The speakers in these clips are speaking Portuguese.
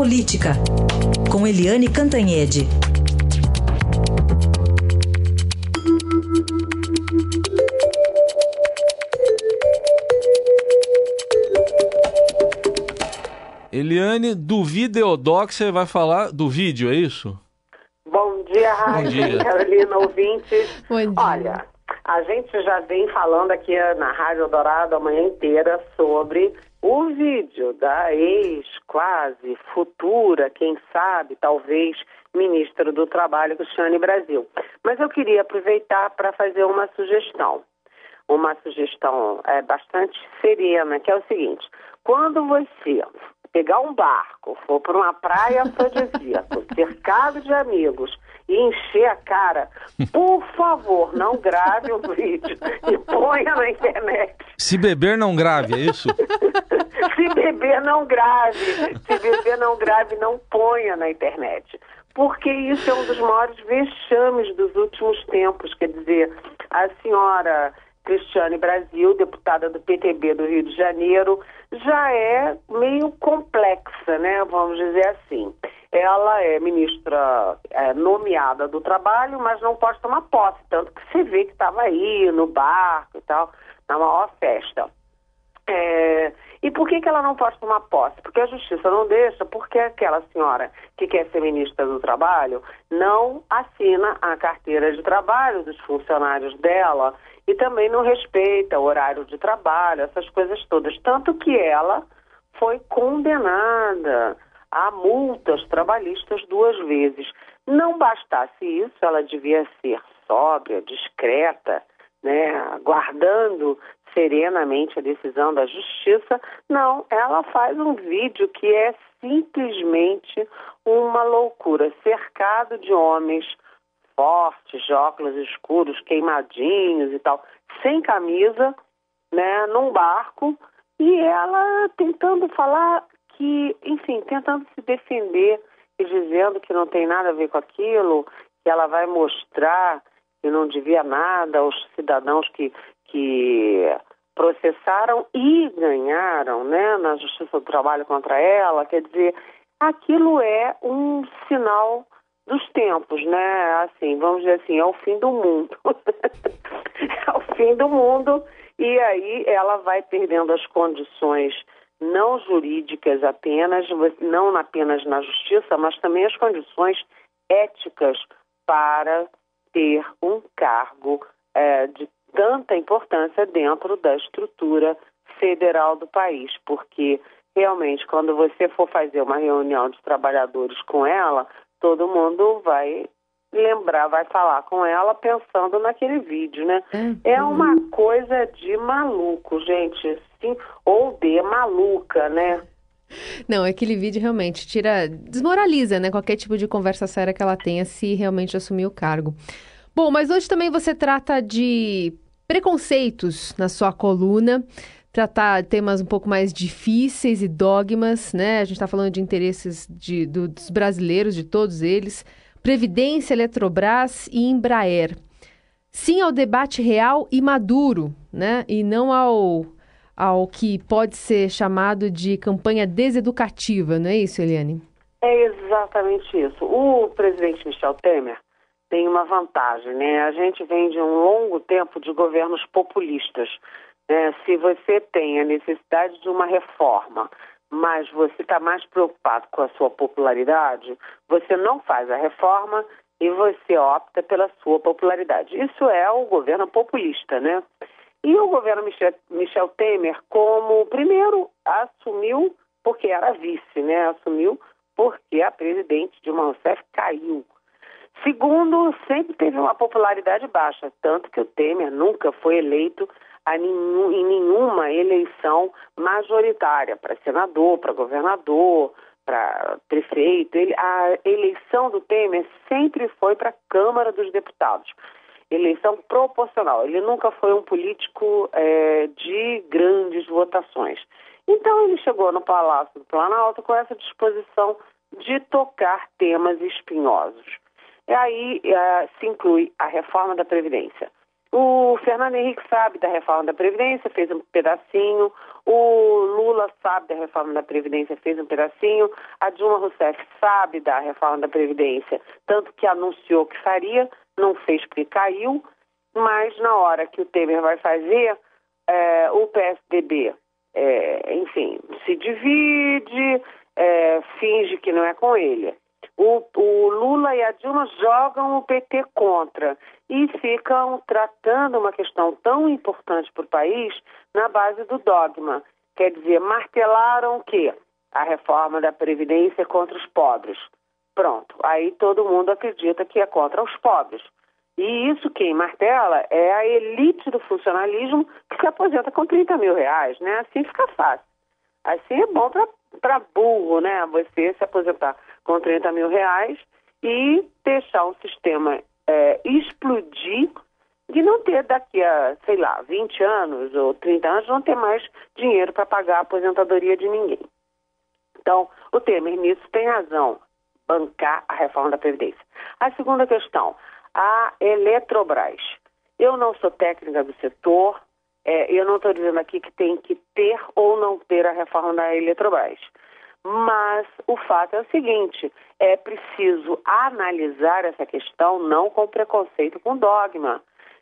Política, com Eliane Cantanhede. Eliane, do Videodoc você vai falar do vídeo, é isso? Bom dia, Rádio Carolina, ouvintes. Bom dia. Olha, a gente já vem falando aqui na Rádio Dourado a manhã inteira sobre o vídeo da ex, quase, futura, quem sabe, talvez, ministra do Trabalho, Cristiane Brasil. Mas eu queria aproveitar para fazer uma sugestão. Uma sugestão é, bastante serena, que é o seguinte: quando você pegar um barco, for para uma praia afrodisíaca, cercado de amigos e encher a cara, por favor, não grave o vídeo e ponha na internet. Se beber, não grave, é isso? Se beber, não grave. Se beber, não grave, não ponha na internet. Porque isso é um dos maiores vexames dos últimos tempos. Quer dizer, a senhora Cristiane Brasil, deputada do PTB do Rio de Janeiro, já é meio complexa, né? Vamos dizer assim. Ela é ministra é, nomeada do trabalho, mas não pode tomar posse, tanto que você vê que estava aí no barco e tal, na maior festa. É, e por que, que ela não pode tomar posse? Porque a justiça não deixa, porque aquela senhora que quer ser ministra do trabalho não assina a carteira de trabalho dos funcionários dela e também não respeita o horário de trabalho, essas coisas todas. Tanto que ela foi condenada a multas trabalhistas duas vezes. Não bastasse isso, ela devia ser sóbria, discreta, né, aguardando serenamente a decisão da justiça. Não, ela faz um vídeo que é simplesmente uma loucura, cercado de homens fortes, de óculos escuros, queimadinhos e tal, sem camisa, né, num barco, e ela tentando falar que, enfim, tentando se defender e dizendo que não tem nada a ver com aquilo, que ela vai mostrar que não devia nada aos cidadãos que, que processaram e ganharam né, na Justiça do Trabalho contra ela. Quer dizer, aquilo é um sinal dos tempos, né? Assim, vamos dizer assim, é o fim do mundo. é o fim do mundo e aí ela vai perdendo as condições não jurídicas apenas, não apenas na justiça, mas também as condições éticas para ter um cargo é, de tanta importância dentro da estrutura federal do país, porque realmente quando você for fazer uma reunião de trabalhadores com ela, todo mundo vai lembrar, vai falar com ela pensando naquele vídeo, né? É, é uma coisa de maluco, gente, sim, ou de maluca, né? Não, aquele vídeo realmente tira, desmoraliza, né? Qualquer tipo de conversa séria que ela tenha se realmente assumir o cargo. Bom, mas hoje também você trata de preconceitos na sua coluna tratar temas um pouco mais difíceis e dogmas, né? A gente está falando de interesses de, do, dos brasileiros, de todos eles. Previdência, Eletrobras e Embraer. Sim ao debate real e maduro, né? E não ao, ao que pode ser chamado de campanha deseducativa, não é isso, Eliane? É exatamente isso. O presidente Michel Temer tem uma vantagem, né? A gente vem de um longo tempo de governos populistas é, se você tem a necessidade de uma reforma, mas você está mais preocupado com a sua popularidade, você não faz a reforma e você opta pela sua popularidade. Isso é o governo populista, né? E o governo Michel, Michel Temer, como primeiro assumiu porque era vice, né? Assumiu porque a presidente Dilma Rousseff caiu. Segundo, sempre teve uma popularidade baixa, tanto que o Temer nunca foi eleito nenhum, em nenhuma eleição majoritária para senador, para governador, para prefeito. Ele, a eleição do Temer sempre foi para a Câmara dos Deputados. Eleição proporcional. Ele nunca foi um político é, de grandes votações. Então ele chegou no Palácio do Planalto com essa disposição de tocar temas espinhosos. E aí é, se inclui a reforma da Previdência O Fernando Henrique sabe da reforma da Previdência, fez um pedacinho. O Lula sabe da reforma da Previdência, fez um pedacinho. A Dilma Rousseff sabe da reforma da Previdência, tanto que anunciou que faria, não fez porque caiu. Mas na hora que o Temer vai fazer, é, o PSDB, é, enfim, se divide, é, finge que não é com ele. O, o, Lula e a Dilma jogam o PT contra e ficam tratando uma questão tão importante para o país na base do dogma. Quer dizer, martelaram o quê? A reforma da Previdência contra os pobres. Pronto, aí todo mundo acredita que é contra os pobres. E isso quem martela é a elite do funcionalismo que se aposenta com 30 mil reais, né? Assim fica fácil. Assim é bom para burro, né? Você se aposentar com 30 mil reais e deixar um sistema é, explodir de não ter daqui a, sei lá, 20 anos ou 30 anos, não ter mais dinheiro para pagar a aposentadoria de ninguém. Então, o Temer nisso tem razão, bancar a reforma da Previdência. A segunda questão, a Eletrobras. Eu não sou técnica do setor, é, eu não estou dizendo aqui que tem que ter ou não ter a reforma da Eletrobras. Mas o fato é o seguinte: é preciso analisar essa questão não com preconceito, com dogma.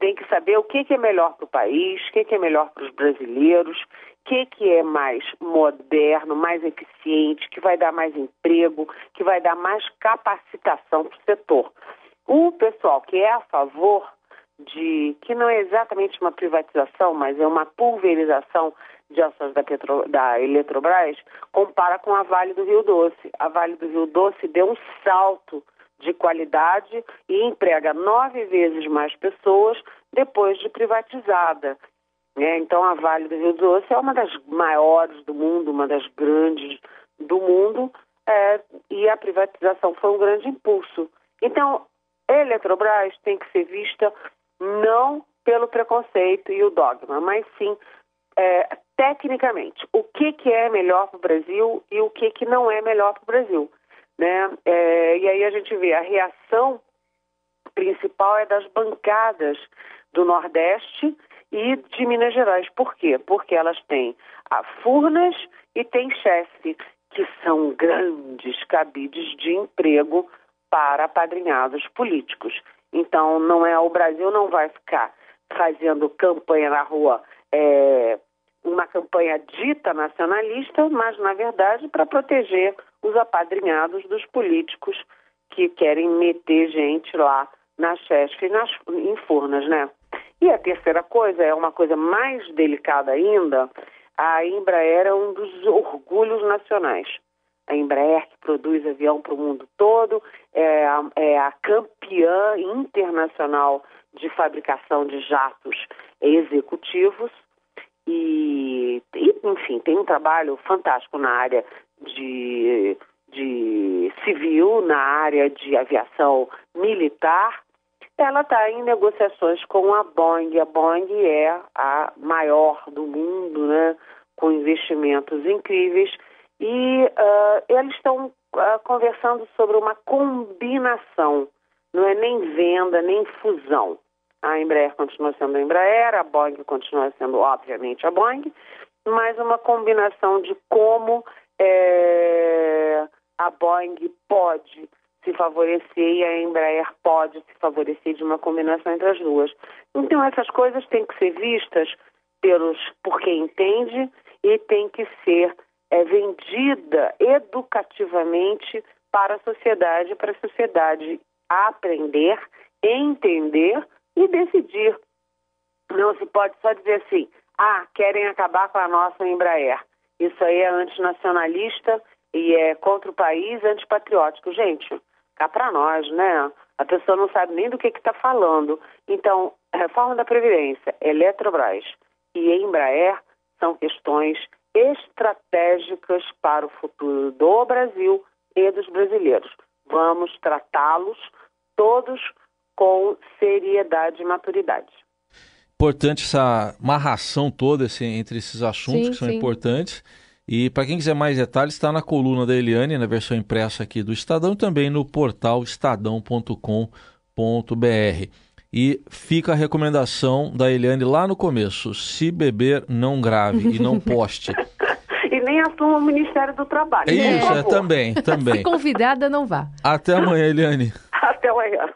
Tem que saber o que, que é melhor para o país, o que, que é melhor para os brasileiros, o que, que é mais moderno, mais eficiente, que vai dar mais emprego, que vai dar mais capacitação para o setor. O pessoal que é a favor de que não é exatamente uma privatização, mas é uma pulverização de ações da, Petro, da Eletrobras, compara com a Vale do Rio Doce. A Vale do Rio Doce deu um salto de qualidade e emprega nove vezes mais pessoas depois de privatizada. Né? Então, a Vale do Rio Doce é uma das maiores do mundo, uma das grandes do mundo, é, e a privatização foi um grande impulso. Então, a Eletrobras tem que ser vista não pelo preconceito e o dogma, mas sim é, tecnicamente o que, que é melhor para o Brasil e o que, que não é melhor para o Brasil. Né? É, e aí a gente vê a reação principal é das bancadas do Nordeste e de Minas Gerais. Por quê? Porque elas têm a Furnas e tem chefe, que são grandes cabides de emprego para apadrinhados políticos. Então, não é o Brasil não vai ficar fazendo campanha na rua, é, uma campanha dita nacionalista, mas na verdade para proteger os apadrinhados dos políticos que querem meter gente lá na CHESF e nas, em Furnas, né? E a terceira coisa é uma coisa mais delicada ainda. A Embraer é um dos orgulhos nacionais a Embraer, que produz avião para o mundo todo, é a, é a campeã internacional de fabricação de jatos executivos. E, e, enfim, tem um trabalho fantástico na área de, de civil, na área de aviação militar. Ela está em negociações com a Boeing. A Boeing é a maior do mundo, né, com investimentos incríveis e uh, eles estão uh, conversando sobre uma combinação, não é nem venda, nem fusão. A Embraer continua sendo a Embraer, a Boeing continua sendo, obviamente, a Boeing, mas uma combinação de como é, a Boeing pode se favorecer e a Embraer pode se favorecer de uma combinação entre as duas. Então essas coisas têm que ser vistas pelos por quem entende e tem que ser é vendida educativamente para a sociedade, para a sociedade aprender, entender e decidir. Não se pode só dizer assim, ah, querem acabar com a nossa Embraer. Isso aí é antinacionalista e é contra o país, antipatriótico. Gente, cá para nós, né? A pessoa não sabe nem do que está falando. Então, reforma da Previdência, Eletrobras e Embraer são questões estratégicas para o futuro do Brasil e dos brasileiros. Vamos tratá-los todos com seriedade e maturidade. Importante essa marração toda esse, entre esses assuntos sim, que são sim. importantes. E para quem quiser mais detalhes, está na coluna da Eliane, na versão impressa aqui do Estadão, também no portal estadão.com.br. E fica a recomendação da Eliane lá no começo: se beber, não grave e não poste. e nem assuma o Ministério do Trabalho. Isso, é, também, também. Se convidada, não vá. Até amanhã, Eliane. Até amanhã.